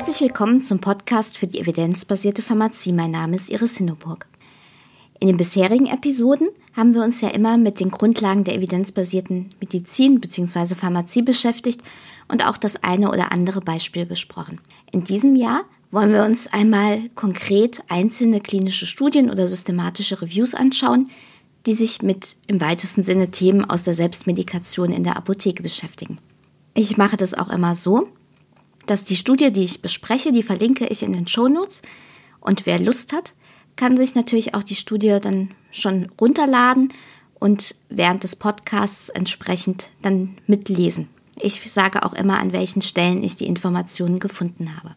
Herzlich willkommen zum Podcast für die evidenzbasierte Pharmazie. Mein Name ist Iris Hinneburg. In den bisherigen Episoden haben wir uns ja immer mit den Grundlagen der evidenzbasierten Medizin bzw. Pharmazie beschäftigt und auch das eine oder andere Beispiel besprochen. In diesem Jahr wollen wir uns einmal konkret einzelne klinische Studien oder systematische Reviews anschauen, die sich mit im weitesten Sinne Themen aus der Selbstmedikation in der Apotheke beschäftigen. Ich mache das auch immer so, dass die Studie, die ich bespreche, die verlinke ich in den Shownotes. Und wer Lust hat, kann sich natürlich auch die Studie dann schon runterladen und während des Podcasts entsprechend dann mitlesen. Ich sage auch immer, an welchen Stellen ich die Informationen gefunden habe.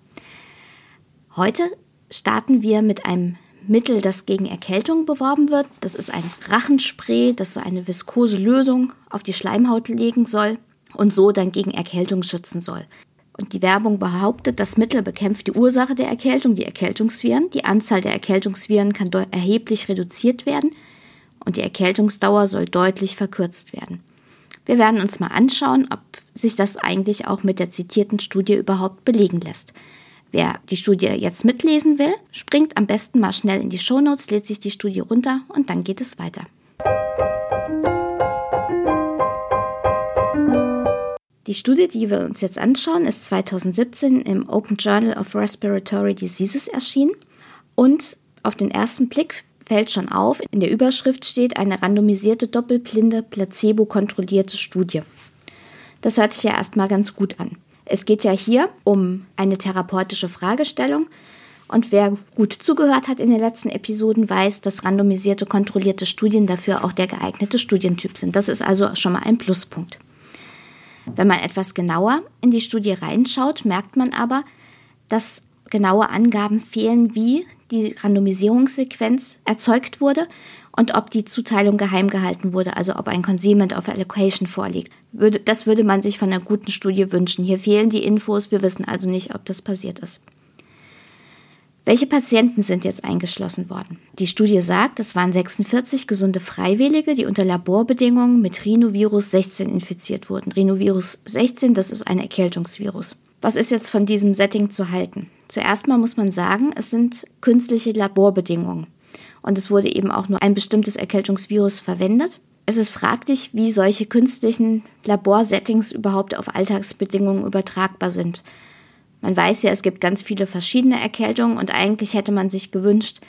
Heute starten wir mit einem Mittel, das gegen Erkältung beworben wird. Das ist ein Rachenspray, das eine viskose Lösung auf die Schleimhaut legen soll und so dann gegen Erkältung schützen soll. Und die Werbung behauptet, das Mittel bekämpft die Ursache der Erkältung, die Erkältungsviren. Die Anzahl der Erkältungsviren kann erheblich reduziert werden und die Erkältungsdauer soll deutlich verkürzt werden. Wir werden uns mal anschauen, ob sich das eigentlich auch mit der zitierten Studie überhaupt belegen lässt. Wer die Studie jetzt mitlesen will, springt am besten mal schnell in die Shownotes, lädt sich die Studie runter und dann geht es weiter. Die Studie, die wir uns jetzt anschauen, ist 2017 im Open Journal of Respiratory Diseases erschienen. Und auf den ersten Blick fällt schon auf, in der Überschrift steht eine randomisierte, doppelblinde, placebo-kontrollierte Studie. Das hört sich ja erstmal ganz gut an. Es geht ja hier um eine therapeutische Fragestellung. Und wer gut zugehört hat in den letzten Episoden, weiß, dass randomisierte, kontrollierte Studien dafür auch der geeignete Studientyp sind. Das ist also schon mal ein Pluspunkt. Wenn man etwas genauer in die Studie reinschaut, merkt man aber, dass genaue Angaben fehlen, wie die Randomisierungssequenz erzeugt wurde und ob die Zuteilung geheim gehalten wurde, also ob ein Concealment of Allocation vorliegt. das würde man sich von einer guten Studie wünschen. Hier fehlen die Infos, wir wissen also nicht, ob das passiert ist. Welche Patienten sind jetzt eingeschlossen worden? Die Studie sagt, es waren 46 gesunde Freiwillige, die unter Laborbedingungen mit Rhinovirus 16 infiziert wurden. Rhinovirus 16, das ist ein Erkältungsvirus. Was ist jetzt von diesem Setting zu halten? Zuerst mal muss man sagen, es sind künstliche Laborbedingungen. Und es wurde eben auch nur ein bestimmtes Erkältungsvirus verwendet. Es ist fraglich, wie solche künstlichen Laborsettings überhaupt auf Alltagsbedingungen übertragbar sind. Man weiß ja, es gibt ganz viele verschiedene Erkältungen und eigentlich hätte man sich gewünscht,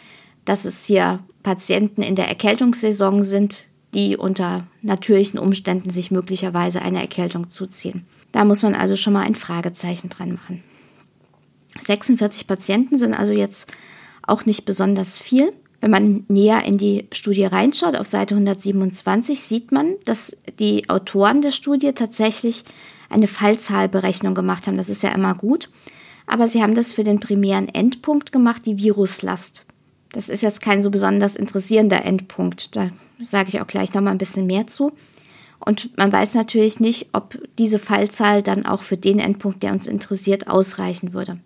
dass es hier Patienten in der Erkältungssaison sind, die unter natürlichen Umständen sich möglicherweise eine Erkältung zuziehen. Da muss man also schon mal ein Fragezeichen dran machen. 46 Patienten sind also jetzt auch nicht besonders viel. Wenn man näher in die Studie reinschaut, auf Seite 127, sieht man, dass die Autoren der Studie tatsächlich eine Fallzahlberechnung gemacht haben. Das ist ja immer gut. Aber sie haben das für den primären Endpunkt gemacht, die Viruslast. Das ist jetzt kein so besonders interessierender Endpunkt. Da sage ich auch gleich noch mal ein bisschen mehr zu. Und man weiß natürlich nicht, ob diese Fallzahl dann auch für den Endpunkt, der uns interessiert, ausreichen würde.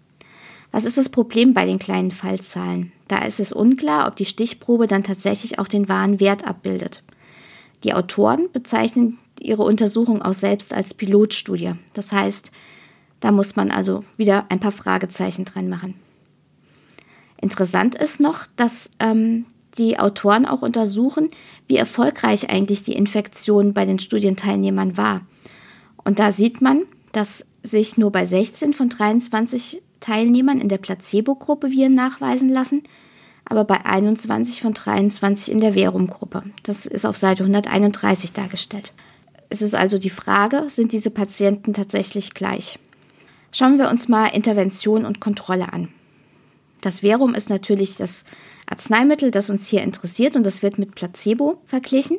Was ist das Problem bei den kleinen Fallzahlen? Da ist es unklar, ob die Stichprobe dann tatsächlich auch den wahren Wert abbildet. Die Autoren bezeichnen ihre Untersuchung auch selbst als Pilotstudie. Das heißt, da muss man also wieder ein paar Fragezeichen dran machen. Interessant ist noch, dass ähm, die Autoren auch untersuchen, wie erfolgreich eigentlich die Infektion bei den Studienteilnehmern war. Und da sieht man, dass sich nur bei 16 von 23 Teilnehmern in der Placebo-Gruppe Viren nachweisen lassen, aber bei 21 von 23 in der Verum-Gruppe. Das ist auf Seite 131 dargestellt. Es ist also die Frage, sind diese Patienten tatsächlich gleich? Schauen wir uns mal Intervention und Kontrolle an. Das Verum ist natürlich das Arzneimittel, das uns hier interessiert und das wird mit Placebo verglichen.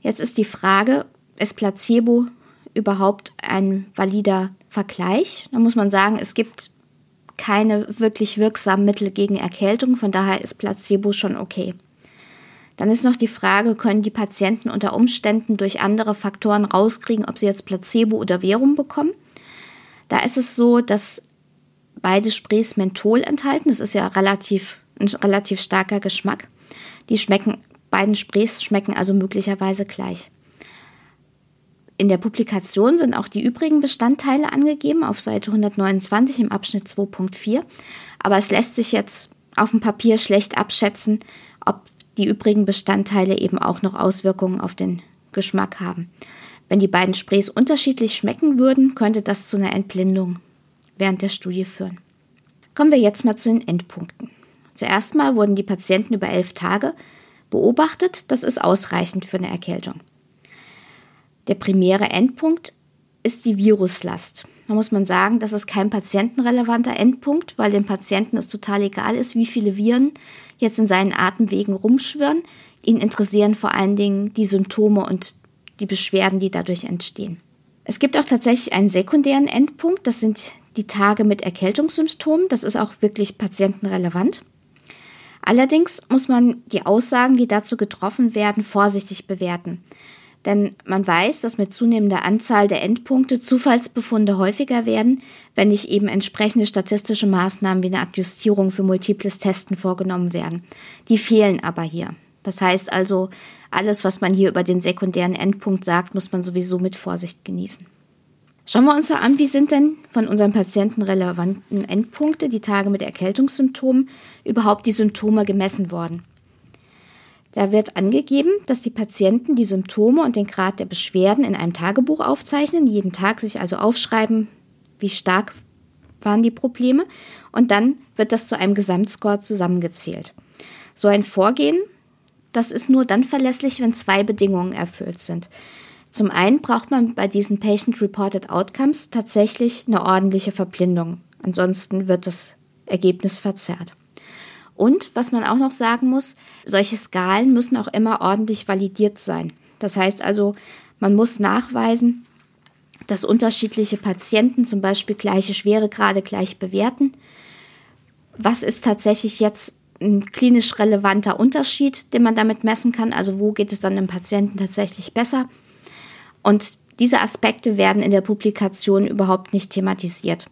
Jetzt ist die Frage, ist Placebo überhaupt ein valider Vergleich? Da muss man sagen, es gibt keine wirklich wirksamen Mittel gegen Erkältung, von daher ist Placebo schon okay. Dann ist noch die Frage, können die Patienten unter Umständen durch andere Faktoren rauskriegen, ob sie jetzt Placebo oder Verum bekommen? Da ist es so, dass beide Sprays Menthol enthalten. Das ist ja relativ, ein relativ starker Geschmack. Die schmecken, beiden Sprays schmecken also möglicherweise gleich. In der Publikation sind auch die übrigen Bestandteile angegeben auf Seite 129 im Abschnitt 2.4, aber es lässt sich jetzt auf dem Papier schlecht abschätzen, die übrigen Bestandteile eben auch noch Auswirkungen auf den Geschmack haben. Wenn die beiden Sprays unterschiedlich schmecken würden, könnte das zu einer Entblindung während der Studie führen. Kommen wir jetzt mal zu den Endpunkten. Zuerst mal wurden die Patienten über elf Tage beobachtet. Das ist ausreichend für eine Erkältung. Der primäre Endpunkt ist die Viruslast. Da muss man sagen, das ist kein patientenrelevanter Endpunkt, weil dem Patienten es total egal ist, wie viele Viren jetzt in seinen Atemwegen rumschwirren. Ihn interessieren vor allen Dingen die Symptome und die Beschwerden, die dadurch entstehen. Es gibt auch tatsächlich einen sekundären Endpunkt, das sind die Tage mit Erkältungssymptomen, das ist auch wirklich patientenrelevant. Allerdings muss man die Aussagen, die dazu getroffen werden, vorsichtig bewerten. Denn man weiß, dass mit zunehmender Anzahl der Endpunkte Zufallsbefunde häufiger werden, wenn nicht eben entsprechende statistische Maßnahmen wie eine Adjustierung für multiples Testen vorgenommen werden. Die fehlen aber hier. Das heißt also, alles, was man hier über den sekundären Endpunkt sagt, muss man sowieso mit Vorsicht genießen. Schauen wir uns an, wie sind denn von unseren Patienten relevanten Endpunkte, die Tage mit Erkältungssymptomen, überhaupt die Symptome gemessen worden. Da wird angegeben, dass die Patienten die Symptome und den Grad der Beschwerden in einem Tagebuch aufzeichnen, jeden Tag sich also aufschreiben, wie stark waren die Probleme und dann wird das zu einem Gesamtscore zusammengezählt. So ein Vorgehen das ist nur dann verlässlich, wenn zwei Bedingungen erfüllt sind. Zum einen braucht man bei diesen Patient-Reported Outcomes tatsächlich eine ordentliche Verblindung. Ansonsten wird das Ergebnis verzerrt. Und was man auch noch sagen muss, solche Skalen müssen auch immer ordentlich validiert sein. Das heißt also, man muss nachweisen, dass unterschiedliche Patienten zum Beispiel gleiche Schweregrade gleich bewerten. Was ist tatsächlich jetzt ein klinisch relevanter Unterschied, den man damit messen kann. Also wo geht es dann dem Patienten tatsächlich besser? Und diese Aspekte werden in der Publikation überhaupt nicht thematisiert.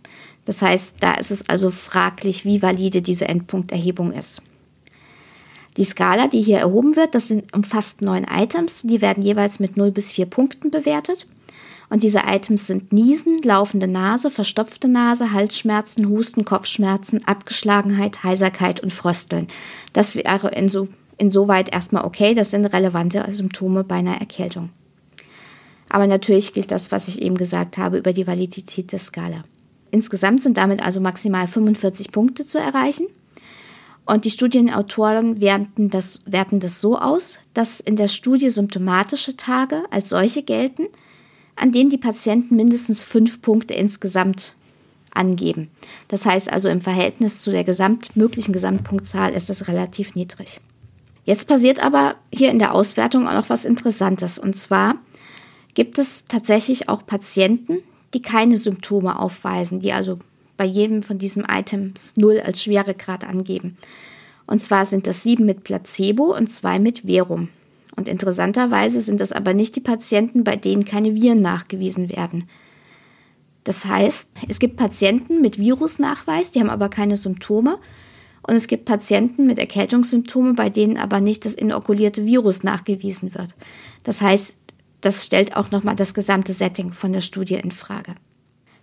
Das heißt, da ist es also fraglich, wie valide diese Endpunkterhebung ist. Die Skala, die hier erhoben wird, das sind umfasst neun Items. Die werden jeweils mit 0 bis 4 Punkten bewertet. Und diese Items sind Niesen, laufende Nase, verstopfte Nase, Halsschmerzen, Husten, Kopfschmerzen, Abgeschlagenheit, Heiserkeit und Frösteln. Das wäre inso, insoweit erstmal okay. Das sind relevante Symptome bei einer Erkältung. Aber natürlich gilt das, was ich eben gesagt habe, über die Validität der Skala. Insgesamt sind damit also maximal 45 Punkte zu erreichen. Und die Studienautoren werten das, werten das so aus, dass in der Studie symptomatische Tage als solche gelten – an denen die Patienten mindestens fünf Punkte insgesamt angeben. Das heißt also im Verhältnis zu der gesamt, möglichen Gesamtpunktzahl ist das relativ niedrig. Jetzt passiert aber hier in der Auswertung auch noch was Interessantes. Und zwar gibt es tatsächlich auch Patienten, die keine Symptome aufweisen, die also bei jedem von diesen Items 0 als Schweregrad angeben. Und zwar sind das sieben mit Placebo und zwei mit Verum. Und interessanterweise sind das aber nicht die Patienten, bei denen keine Viren nachgewiesen werden. Das heißt, es gibt Patienten mit Virusnachweis, die haben aber keine Symptome. Und es gibt Patienten mit Erkältungssymptomen, bei denen aber nicht das inokulierte Virus nachgewiesen wird. Das heißt, das stellt auch nochmal das gesamte Setting von der Studie in Frage.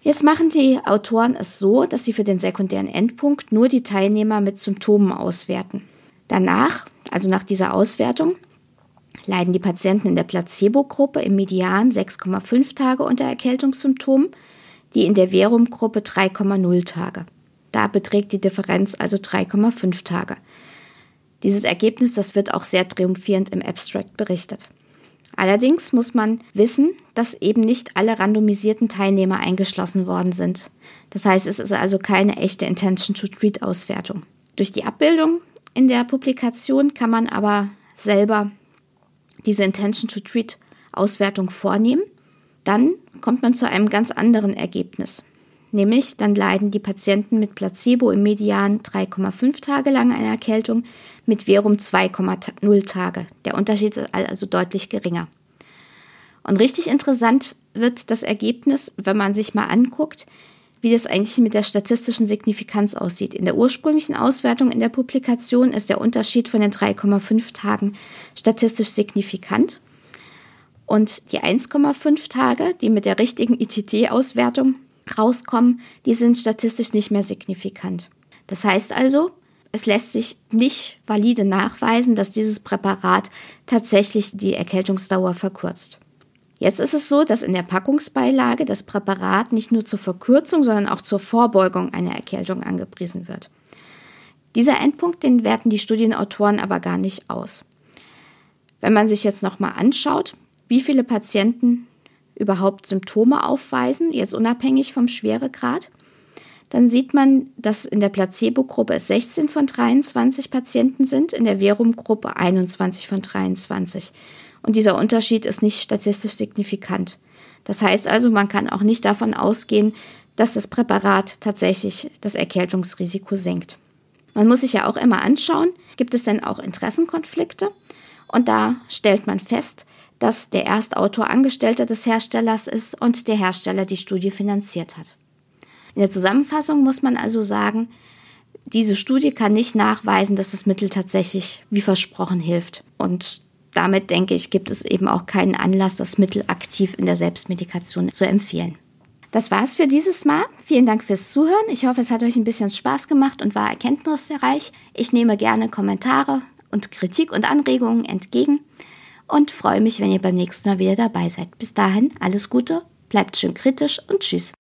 Jetzt machen die Autoren es so, dass sie für den sekundären Endpunkt nur die Teilnehmer mit Symptomen auswerten. Danach, also nach dieser Auswertung, leiden die Patienten in der Placebo-Gruppe im Median 6,5 Tage unter Erkältungssymptomen, die in der Verum-Gruppe 3,0 Tage. Da beträgt die Differenz also 3,5 Tage. Dieses Ergebnis, das wird auch sehr triumphierend im Abstract berichtet. Allerdings muss man wissen, dass eben nicht alle randomisierten Teilnehmer eingeschlossen worden sind. Das heißt, es ist also keine echte Intention-to-Treat-Auswertung. Durch die Abbildung in der Publikation kann man aber selber diese Intention-to-Treat-Auswertung vornehmen, dann kommt man zu einem ganz anderen Ergebnis. Nämlich dann leiden die Patienten mit Placebo im Median 3,5 Tage lang eine Erkältung, mit Verum 2,0 Tage. Der Unterschied ist also deutlich geringer. Und richtig interessant wird das Ergebnis, wenn man sich mal anguckt, wie das eigentlich mit der statistischen Signifikanz aussieht. In der ursprünglichen Auswertung in der Publikation ist der Unterschied von den 3,5 Tagen statistisch signifikant. Und die 1,5 Tage, die mit der richtigen ITT-Auswertung rauskommen, die sind statistisch nicht mehr signifikant. Das heißt also, es lässt sich nicht valide nachweisen, dass dieses Präparat tatsächlich die Erkältungsdauer verkürzt. Jetzt ist es so, dass in der Packungsbeilage das Präparat nicht nur zur Verkürzung, sondern auch zur Vorbeugung einer Erkältung angepriesen wird. Dieser Endpunkt, den werten die Studienautoren aber gar nicht aus. Wenn man sich jetzt nochmal anschaut, wie viele Patienten überhaupt Symptome aufweisen, jetzt unabhängig vom Schweregrad, dann sieht man, dass in der Placebo-Gruppe es 16 von 23 Patienten sind, in der Verum-Gruppe 21 von 23. Und dieser Unterschied ist nicht statistisch signifikant. Das heißt also, man kann auch nicht davon ausgehen, dass das Präparat tatsächlich das Erkältungsrisiko senkt. Man muss sich ja auch immer anschauen, gibt es denn auch Interessenkonflikte? Und da stellt man fest, dass der Erstautor Angestellter des Herstellers ist und der Hersteller die Studie finanziert hat. In der Zusammenfassung muss man also sagen, diese Studie kann nicht nachweisen, dass das Mittel tatsächlich wie versprochen hilft. Und damit denke ich, gibt es eben auch keinen Anlass, das Mittel aktiv in der Selbstmedikation zu empfehlen. Das war's für dieses Mal. Vielen Dank fürs Zuhören. Ich hoffe, es hat euch ein bisschen Spaß gemacht und war erkenntnisreich. Ich nehme gerne Kommentare und Kritik und Anregungen entgegen und freue mich, wenn ihr beim nächsten Mal wieder dabei seid. Bis dahin, alles Gute, bleibt schön kritisch und tschüss.